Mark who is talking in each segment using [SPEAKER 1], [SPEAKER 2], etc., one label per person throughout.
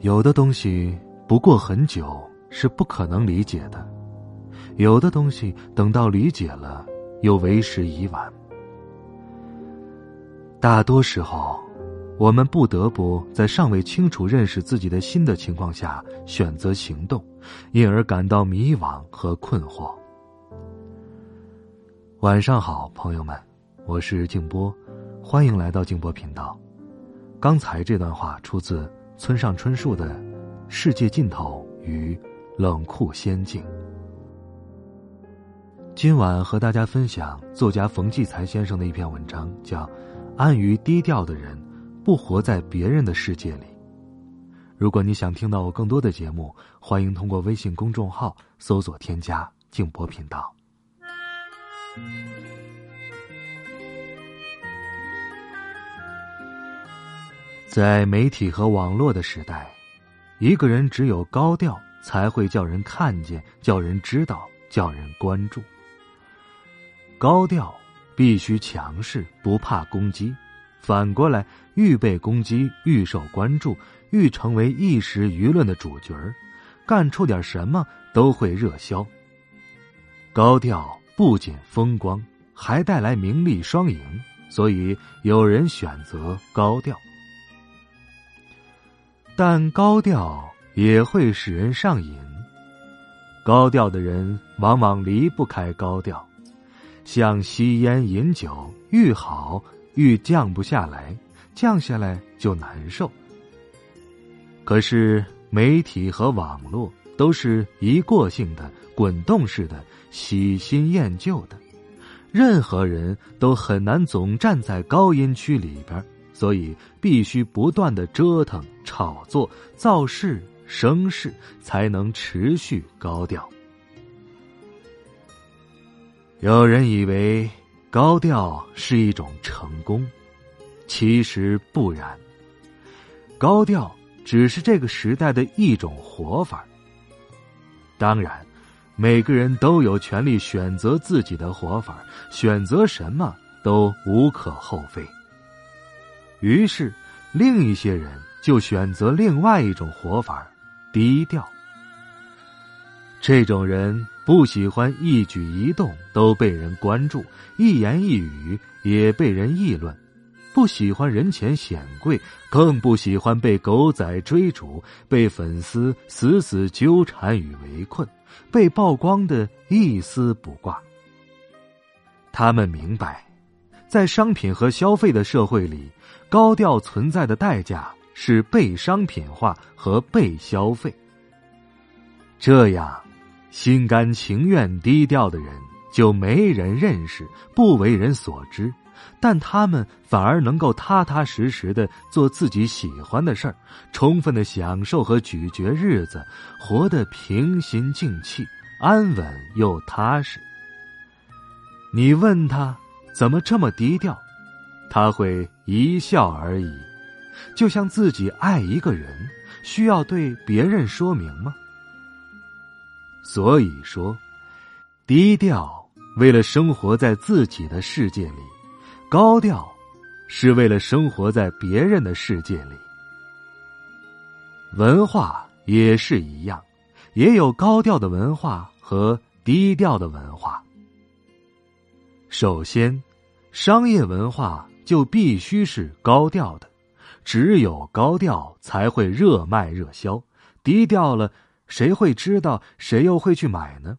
[SPEAKER 1] 有的东西不过很久是不可能理解的，有的东西等到理解了又为时已晚。大多时候，我们不得不在尚未清楚认识自己的心的情况下选择行动，因而感到迷惘和困惑。晚上好，朋友们，我是静波，欢迎来到静波频道。刚才这段话出自。村上春树的《世界尽头与冷酷仙境》。今晚和大家分享作家冯骥才先生的一篇文章，叫《安于低调的人不活在别人的世界里》。如果你想听到我更多的节目，欢迎通过微信公众号搜索添加“静波频道”。在媒体和网络的时代，一个人只有高调，才会叫人看见、叫人知道、叫人关注。高调必须强势，不怕攻击；反过来，预备攻击，预受关注，愈成为一时舆论的主角儿，干出点什么都会热销。高调不仅风光，还带来名利双赢，所以有人选择高调。但高调也会使人上瘾。高调的人往往离不开高调，像吸烟饮酒，愈好愈降不下来，降下来就难受。可是媒体和网络都是一过性的、滚动式的、喜新厌旧的，任何人都很难总站在高音区里边。所以必须不断的折腾、炒作、造势、生事，才能持续高调。有人以为高调是一种成功，其实不然。高调只是这个时代的一种活法。当然，每个人都有权利选择自己的活法，选择什么都无可厚非。于是，另一些人就选择另外一种活法低调。这种人不喜欢一举一动都被人关注，一言一语也被人议论；不喜欢人前显贵，更不喜欢被狗仔追逐，被粉丝死死纠缠与围困，被曝光的一丝不挂。他们明白，在商品和消费的社会里。高调存在的代价是被商品化和被消费。这样，心甘情愿低调的人就没人认识，不为人所知，但他们反而能够踏踏实实的做自己喜欢的事儿，充分的享受和咀嚼日子，活得平心静气、安稳又踏实。你问他怎么这么低调？他会一笑而已，就像自己爱一个人，需要对别人说明吗？所以说，低调为了生活在自己的世界里，高调是为了生活在别人的世界里。文化也是一样，也有高调的文化和低调的文化。首先，商业文化。就必须是高调的，只有高调才会热卖热销。低调了，谁会知道？谁又会去买呢？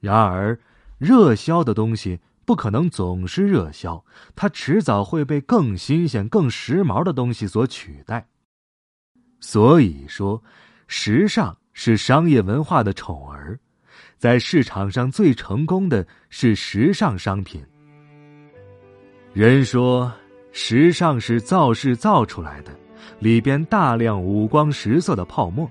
[SPEAKER 1] 然而，热销的东西不可能总是热销，它迟早会被更新鲜、更时髦的东西所取代。所以说，时尚是商业文化的宠儿，在市场上最成功的是时尚商品。人说，时尚是造势造出来的，里边大量五光十色的泡沫，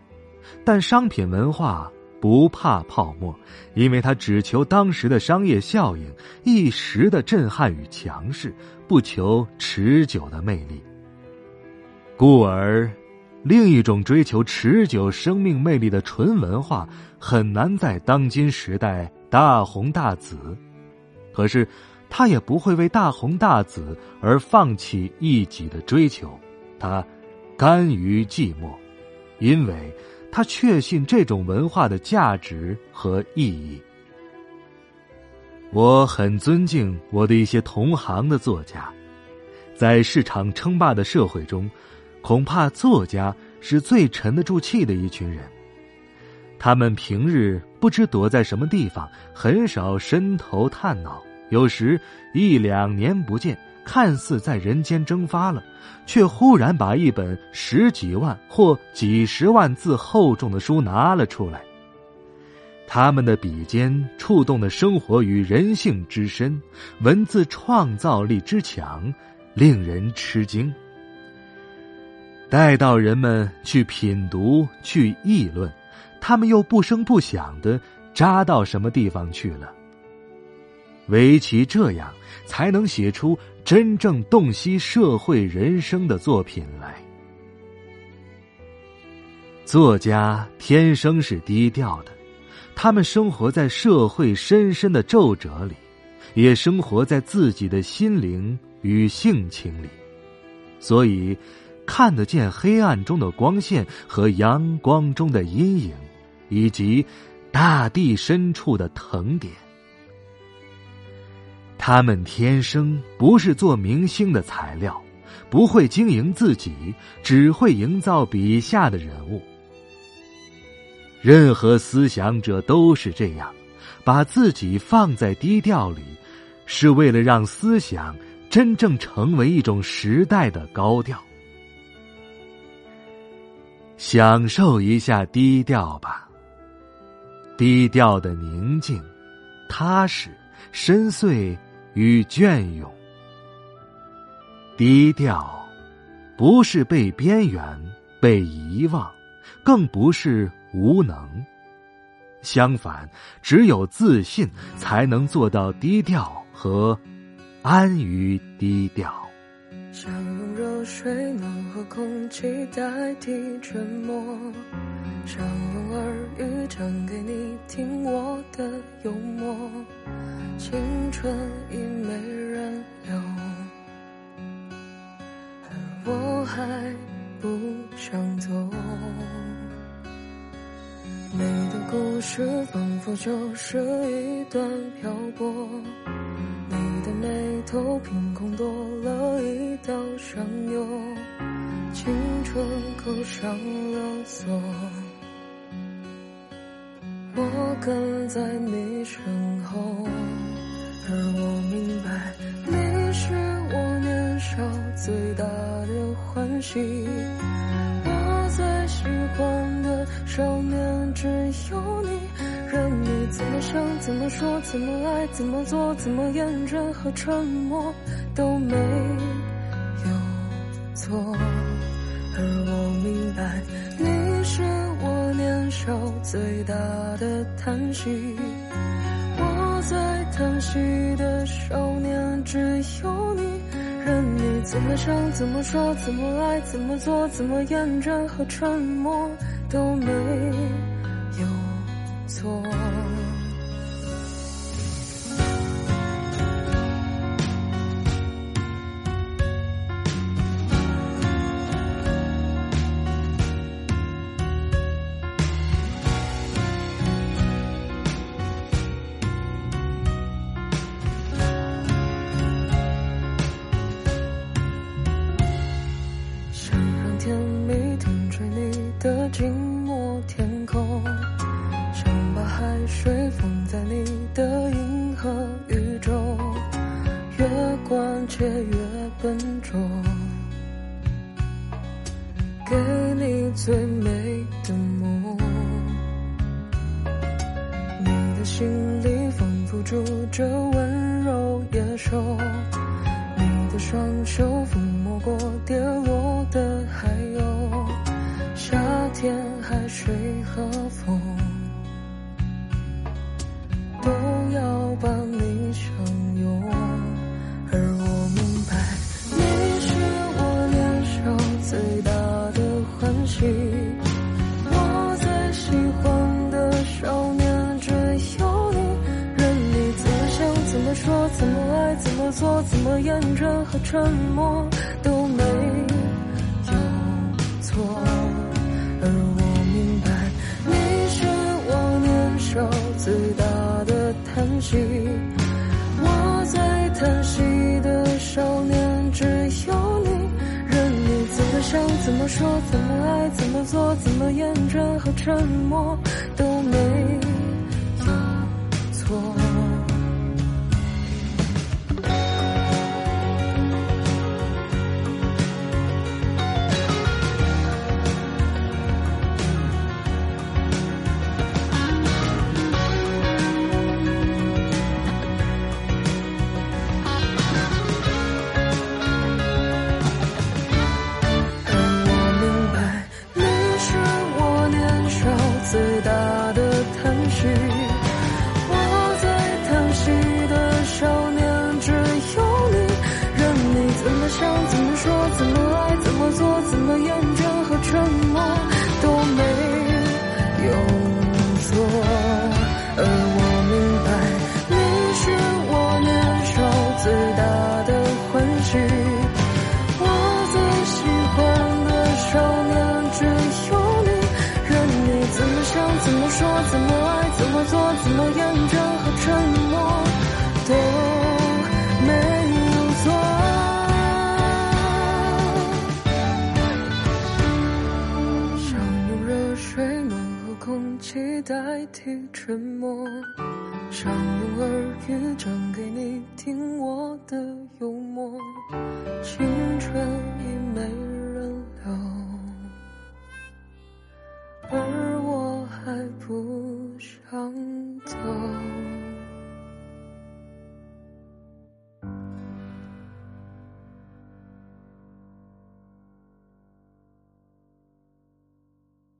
[SPEAKER 1] 但商品文化不怕泡沫，因为它只求当时的商业效应、一时的震撼与强势，不求持久的魅力。故而，另一种追求持久生命魅力的纯文化，很难在当今时代大红大紫。可是，他也不会为大红大紫而放弃一己的追求，他。甘于寂寞，因为他确信这种文化的价值和意义。我很尊敬我的一些同行的作家，在市场称霸的社会中，恐怕作家是最沉得住气的一群人。他们平日不知躲在什么地方，很少伸头探脑，有时一两年不见。看似在人间蒸发了，却忽然把一本十几万或几十万字厚重的书拿了出来。他们的笔尖触动的生活与人性之深，文字创造力之强，令人吃惊。待到人们去品读、去议论，他们又不声不响的扎到什么地方去了？唯其这样，才能写出。真正洞悉社会人生的作品来。作家天生是低调的，他们生活在社会深深的皱褶里，也生活在自己的心灵与性情里，所以看得见黑暗中的光线和阳光中的阴影，以及大地深处的藤点。他们天生不是做明星的材料，不会经营自己，只会营造笔下的人物。任何思想者都是这样，把自己放在低调里，是为了让思想真正成为一种时代的高调。享受一下低调吧，低调的宁静、踏实、深邃。与隽永，低调，不是被边缘、被遗忘，更不是无能。相反，只有自信，才能做到低调和安于低调。
[SPEAKER 2] 想用热水暖和空气代替沉默，想用耳语讲给你听我的幽默。春已没人留，而我还不想走。你的故事仿佛就是一段漂泊，你的眉头凭空多了一道伤忧，青春扣上了锁，我跟在你身后。而我明白，你是我年少最大的欢喜。我最喜欢的少年只有你，任你怎么想、怎么说、怎么爱、怎么做、怎么厌倦和沉默都没有错。而我明白，你是我年少最大的叹息。在叹息的少年只有你，任你怎么想、怎么说、怎么爱、怎么做、怎么厌倦和沉默都没有错。心里封不住这温柔野兽你的双手抚摸过跌落的海鸥夏天海水和风爱、怎么做、怎么验证和沉默都没有错。而我明白，你是我年少最大的叹息。我在叹息的少年只有你，任你怎么想、怎么说、怎么爱、怎么做、怎么厌倦和沉默都没有错。做、怎么厌倦和沉默听沉默想用耳语讲给你听我的